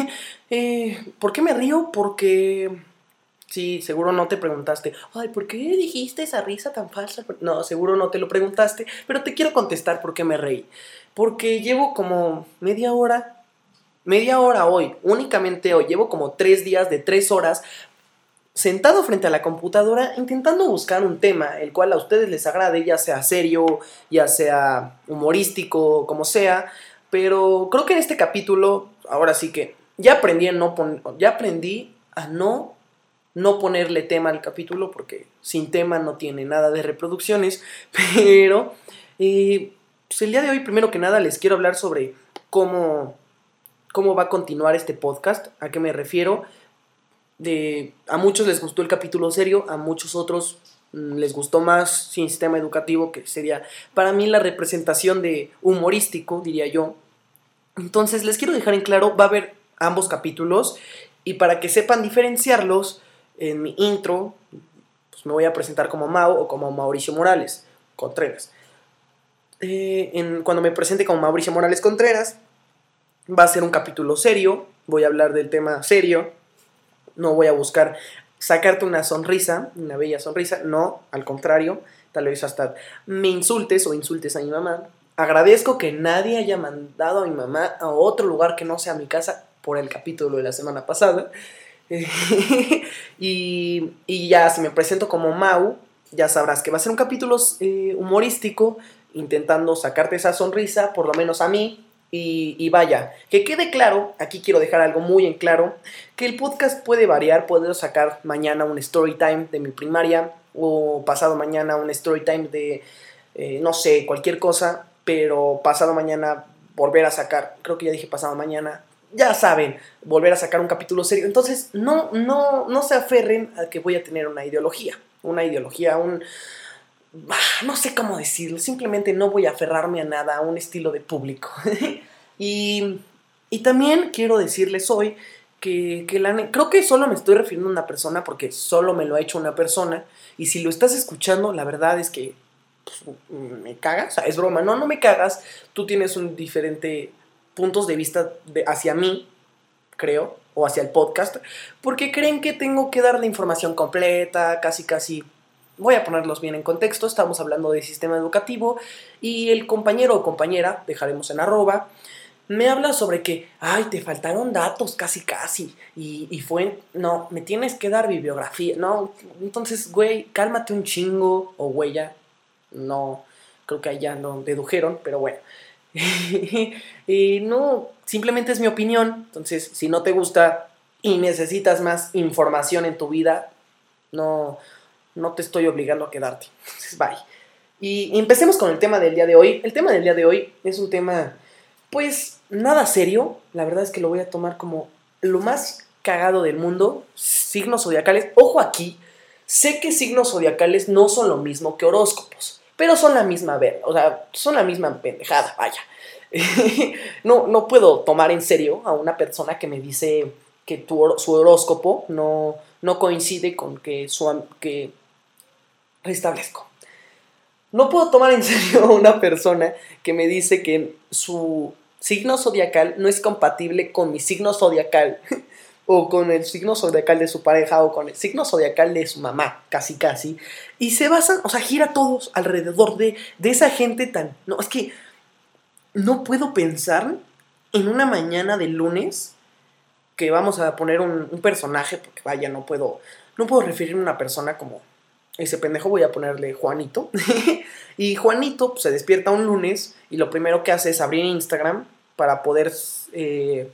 Eh, ¿Por qué me río? Porque... Sí, seguro no te preguntaste, ay, ¿por qué dijiste esa risa tan falsa? No, seguro no te lo preguntaste, pero te quiero contestar por qué me reí. Porque llevo como media hora, media hora hoy, únicamente hoy, llevo como tres días de tres horas sentado frente a la computadora intentando buscar un tema el cual a ustedes les agrade, ya sea serio, ya sea humorístico, como sea, pero creo que en este capítulo, ahora sí que ya aprendí a no ya aprendí a no no ponerle tema al capítulo porque sin tema no tiene nada de reproducciones, pero eh, pues el día de hoy primero que nada les quiero hablar sobre cómo cómo va a continuar este podcast, a qué me refiero de, a muchos les gustó el capítulo serio, a muchos otros mm, les gustó más sistema educativo, que sería para mí la representación de humorístico, diría yo. Entonces les quiero dejar en claro, va a haber ambos capítulos y para que sepan diferenciarlos, en mi intro pues me voy a presentar como Mao o como Mauricio Morales Contreras. Eh, cuando me presente como Mauricio Morales Contreras, va a ser un capítulo serio, voy a hablar del tema serio, no voy a buscar sacarte una sonrisa, una bella sonrisa, no, al contrario, tal vez hasta me insultes o insultes a mi mamá. Agradezco que nadie haya mandado a mi mamá a otro lugar que no sea mi casa por el capítulo de la semana pasada. y, ya, si me presento como Mau, ya sabrás que va a ser un capítulo eh, humorístico, intentando sacarte esa sonrisa, por lo menos a mí, y, vaya, que quede claro, aquí quiero dejar algo muy en claro, que el podcast puede variar, puedo sacar mañana un story time de mi primaria o pasado mañana un story time de, eh, no sé, cualquier cosa, pero pasado mañana volver a sacar, creo que ya dije pasado mañana, ya saben, volver a sacar un capítulo serio. Entonces, no, no, no se aferren a que voy a tener una ideología, una ideología, un Ah, no sé cómo decirlo, simplemente no voy a aferrarme a nada, a un estilo de público. y, y, también quiero decirles hoy que, que la, creo que solo me estoy refiriendo a una persona porque solo me lo ha hecho una persona. Y si lo estás escuchando, la verdad es que pues, me cagas, es broma, no, no me cagas, tú tienes un diferente puntos de vista hacia mí, creo, o hacia el podcast, porque creen que tengo que dar la información completa, casi casi Voy a ponerlos bien en contexto, estamos hablando de sistema educativo y el compañero o compañera, dejaremos en arroba, me habla sobre que, ay, te faltaron datos casi casi y, y fue, no, me tienes que dar bibliografía, no, entonces, güey, cálmate un chingo o ya, no, creo que allá no dedujeron, pero bueno. y no, simplemente es mi opinión, entonces, si no te gusta y necesitas más información en tu vida, no, no te estoy obligando a quedarte. Entonces, bye. Y empecemos con el tema del día de hoy. El tema del día de hoy es un tema, pues, nada serio. La verdad es que lo voy a tomar como lo más cagado del mundo. Signos zodiacales. Ojo aquí. Sé que signos zodiacales no son lo mismo que horóscopos. Pero son la misma ver, o sea, son la misma pendejada, vaya. no, no puedo tomar en serio a una persona que me dice que tu, su horóscopo no, no coincide con que, su, que restablezco. No puedo tomar en serio a una persona que me dice que su signo zodiacal no es compatible con mi signo zodiacal o con el signo zodiacal de su pareja o con el signo zodiacal de su mamá, casi casi. Y se basan, o sea, gira todos alrededor de, de esa gente tan... No, es que no puedo pensar en una mañana de lunes que vamos a poner un, personaje, porque vaya, no puedo, no puedo referirme a una persona como ese pendejo voy a ponerle Juanito. y Juanito pues, se despierta un lunes y lo primero que hace es abrir Instagram para poder eh,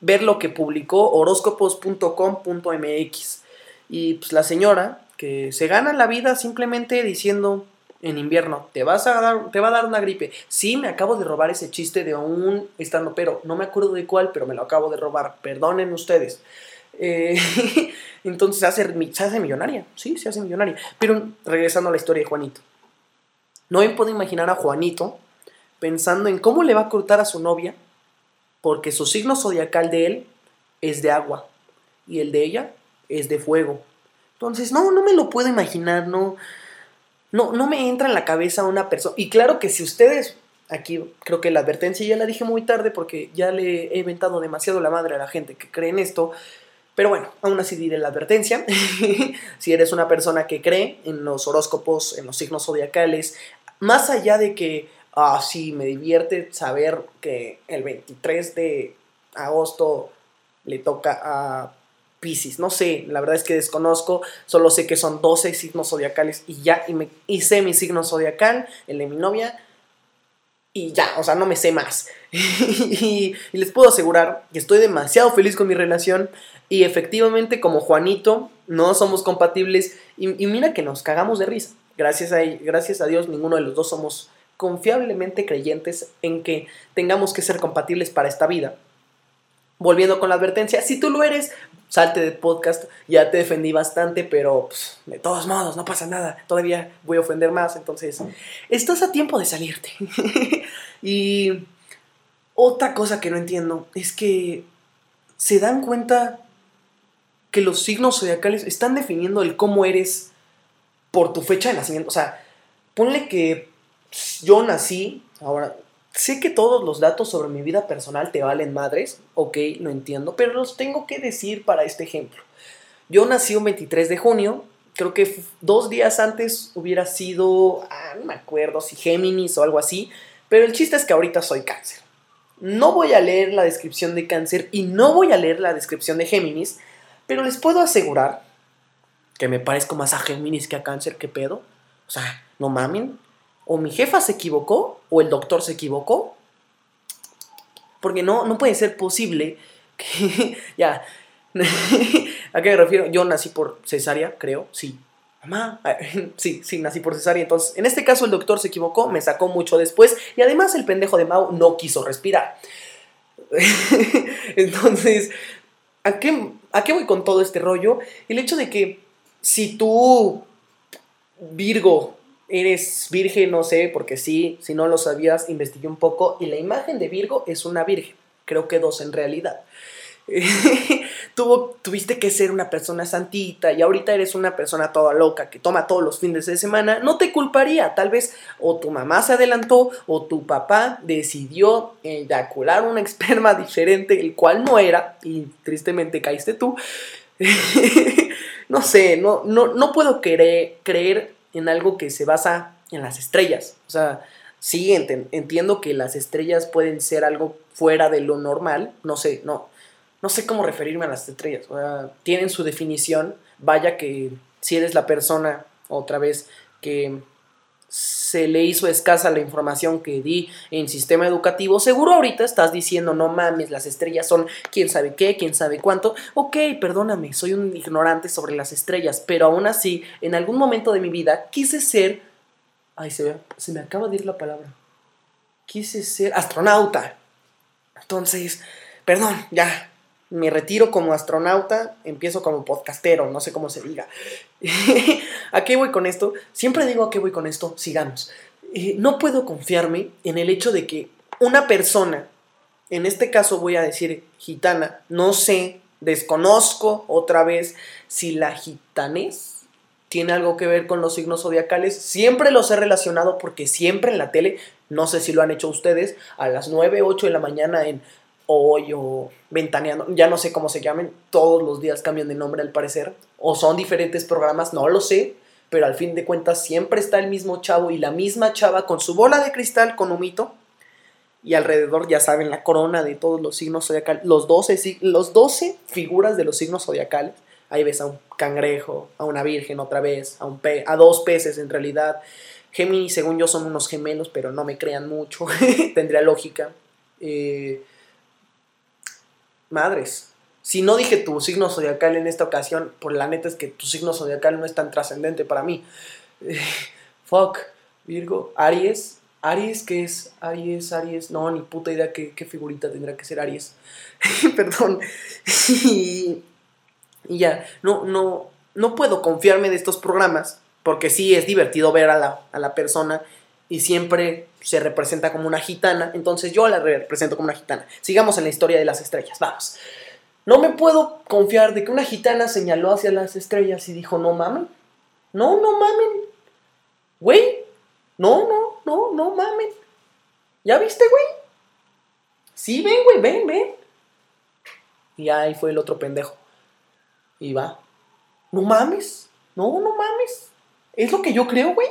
ver lo que publicó horóscopos.com.mx. Y pues la señora que se gana la vida simplemente diciendo en invierno, te vas a dar, te va a dar una gripe. Sí, me acabo de robar ese chiste de un estando, pero no me acuerdo de cuál, pero me lo acabo de robar. Perdonen ustedes. Eh, entonces se hace, se hace millonaria, sí, se hace millonaria. Pero regresando a la historia de Juanito. No me puedo imaginar a Juanito pensando en cómo le va a cortar a su novia, porque su signo zodiacal de él es de agua y el de ella es de fuego. Entonces, no, no me lo puedo imaginar, no. no, no me entra en la cabeza una persona. Y claro que si ustedes, aquí creo que la advertencia ya la dije muy tarde porque ya le he inventado demasiado la madre a la gente que cree en esto. Pero bueno, aún así diré la advertencia. si eres una persona que cree en los horóscopos, en los signos zodiacales, más allá de que, ah, sí, me divierte saber que el 23 de agosto le toca a Pisces. No sé, la verdad es que desconozco, solo sé que son 12 signos zodiacales y ya, y me hice mi signo zodiacal, el de mi novia, y ya, o sea, no me sé más. y, les puedo asegurar que estoy demasiado feliz con mi relación y efectivamente como Juanito no somos compatibles y, y mira que nos cagamos de risa. Gracias a, gracias a Dios ninguno de los dos somos confiablemente creyentes en que tengamos que ser compatibles para esta vida. Volviendo con la advertencia, si tú lo eres, salte de podcast, ya te defendí bastante, pero pues, de todos modos, no pasa nada, todavía voy a ofender más, entonces estás a tiempo de salirte. y otra cosa que no entiendo es que se dan cuenta que los signos zodiacales están definiendo el cómo eres por tu fecha de nacimiento. O sea, ponle que yo nací, ahora Sé que todos los datos sobre mi vida personal te valen madres, ok, lo entiendo, pero los tengo que decir para este ejemplo. Yo nací un 23 de junio, creo que dos días antes hubiera sido, ah, no me acuerdo si Géminis o algo así, pero el chiste es que ahorita soy cáncer. No voy a leer la descripción de cáncer y no voy a leer la descripción de Géminis, pero les puedo asegurar que me parezco más a Géminis que a cáncer, ¿qué pedo? O sea, no mamen, o mi jefa se equivocó o el doctor se equivocó. Porque no, no puede ser posible que... ya. ¿A qué me refiero? Yo nací por cesárea, creo, sí. Mamá, sí, sí, nací por cesárea. Entonces, en este caso el doctor se equivocó, me sacó mucho después y además el pendejo de Mau no quiso respirar. Entonces, ¿a qué, ¿a qué voy con todo este rollo? El hecho de que si tú, Virgo, eres virgen, no sé, porque sí, si no lo sabías, investigué un poco y la imagen de Virgo es una virgen, creo que dos en realidad. Tuvo, tuviste que ser una persona santita y ahorita eres una persona toda loca que toma todos los fines de semana, no te culparía, tal vez o tu mamá se adelantó o tu papá decidió eyacular un esperma diferente, el cual no era, y tristemente caíste tú. no sé, no, no, no puedo creer, creer en algo que se basa en las estrellas. O sea, sí, entiendo que las estrellas pueden ser algo fuera de lo normal. No sé, no, no sé cómo referirme a las estrellas. O sea, tienen su definición. Vaya que si eres la persona, otra vez, que se le hizo escasa la información que di en sistema educativo, seguro ahorita estás diciendo, no mames, las estrellas son quién sabe qué, quién sabe cuánto. Ok, perdóname, soy un ignorante sobre las estrellas, pero aún así, en algún momento de mi vida quise ser... Ay, se, se me acaba de ir la palabra. Quise ser astronauta. Entonces, perdón, ya, me retiro como astronauta, empiezo como podcastero, no sé cómo se diga. ¿A qué voy con esto? Siempre digo a qué voy con esto, sigamos. Eh, no puedo confiarme en el hecho de que una persona, en este caso voy a decir gitana, no sé, desconozco otra vez si la gitanés tiene algo que ver con los signos zodiacales. Siempre los he relacionado porque siempre en la tele, no sé si lo han hecho ustedes, a las 9, 8 de la mañana en hoy o ventaneando, ya no sé cómo se llamen, todos los días cambian de nombre al parecer, o son diferentes programas, no lo sé, pero al fin de cuentas siempre está el mismo chavo y la misma chava con su bola de cristal con humito y alrededor ya saben la corona de todos los signos zodiacales, los 12, los 12 figuras de los signos zodiacales, ahí ves a un cangrejo, a una virgen otra vez, a, un pe a dos peces en realidad, Géminis según yo son unos gemelos, pero no me crean mucho, tendría lógica. Eh, madres. Si no dije tu signo zodiacal en esta ocasión, por la neta es que tu signo zodiacal no es tan trascendente para mí. fuck, Virgo, Aries. Aries, ¿qué es? Aries, Aries. No, ni puta idea qué, figurita tendrá que ser Aries. Perdón. y, ya, no, no, no puedo confiarme de estos programas, porque sí es divertido ver a la, a la persona y siempre se representa como una gitana, entonces yo la represento como una gitana. Sigamos en la historia de las estrellas, vamos. No me puedo confiar de que una gitana señaló hacia las estrellas y dijo, no mamen, no, no mamen. Güey, no, no, no, no mames. ¿Ya viste, güey? Sí, ven, güey, ven, ven. Y ahí fue el otro pendejo. Y va. No mames. No, no mames. Es lo que yo creo, güey.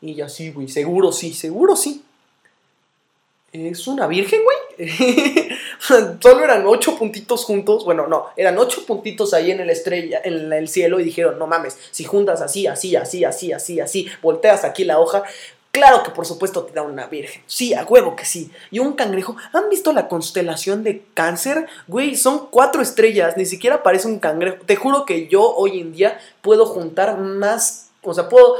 Y ya sí, güey. Seguro sí, seguro sí. ¿Es una virgen, güey? Solo eran ocho puntitos juntos. Bueno, no, eran ocho puntitos ahí en el estrella, en el cielo, y dijeron, no mames, si juntas así, así, así, así, así, así, volteas aquí la hoja, Claro que por supuesto te da una virgen. Sí, a huevo que sí. Y un cangrejo. ¿Han visto la constelación de cáncer? Güey, son cuatro estrellas. Ni siquiera parece un cangrejo. Te juro que yo hoy en día puedo juntar más. O sea, puedo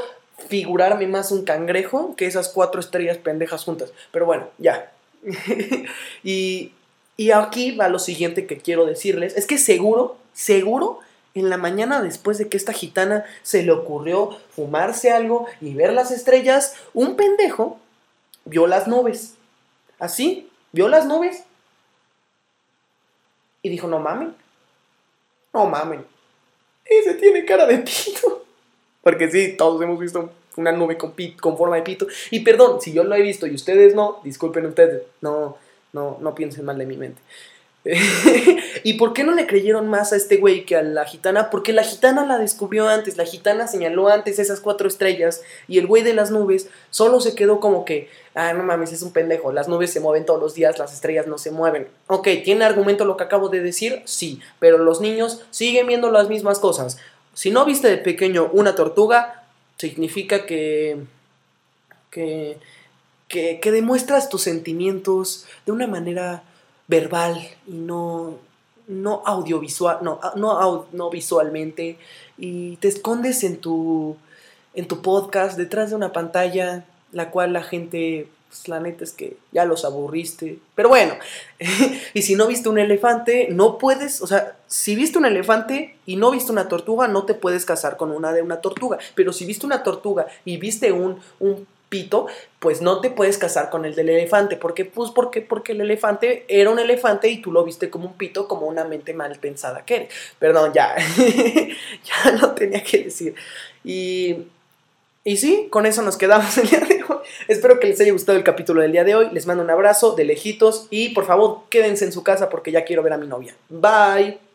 figurarme más un cangrejo que esas cuatro estrellas pendejas juntas. Pero bueno, ya. y, y aquí va lo siguiente que quiero decirles. Es que seguro, seguro en la mañana después de que esta gitana se le ocurrió fumarse algo y ver las estrellas, un pendejo vio las nubes. Así, vio las nubes. Y dijo, no mamen. No mamen. Ese tiene cara de pito. Porque sí, todos hemos visto una nube con, con forma de pito. Y perdón, si yo lo he visto y ustedes no, disculpen ustedes. No, no, no piensen mal de mi mente. ¿Y por qué no le creyeron más a este güey que a la gitana? Porque la gitana la descubrió antes, la gitana señaló antes esas cuatro estrellas y el güey de las nubes solo se quedó como que, ah, no mames, es un pendejo, las nubes se mueven todos los días, las estrellas no se mueven. Ok, ¿tiene argumento lo que acabo de decir? Sí, pero los niños siguen viendo las mismas cosas. Si no viste de pequeño una tortuga, significa que... que... que, que demuestras tus sentimientos de una manera verbal y no, no audiovisual, no, no, no visualmente, y te escondes en tu, en tu podcast detrás de una pantalla, la cual la gente, pues la neta es que ya los aburriste. Pero bueno, y si no viste un elefante, no puedes, o sea, si viste un elefante y no viste una tortuga, no te puedes casar con una de una tortuga. Pero si viste una tortuga y viste un, un pito, pues no te puedes casar con el del elefante. ¿Por qué? Pues porque, porque el elefante era un elefante y tú lo viste como un pito, como una mente mal pensada que eres. Perdón, ya, ya lo tenía que decir. Y, y sí, con eso nos quedamos el día de Espero que les haya gustado el capítulo del día de hoy. Les mando un abrazo de lejitos y por favor quédense en su casa porque ya quiero ver a mi novia. Bye.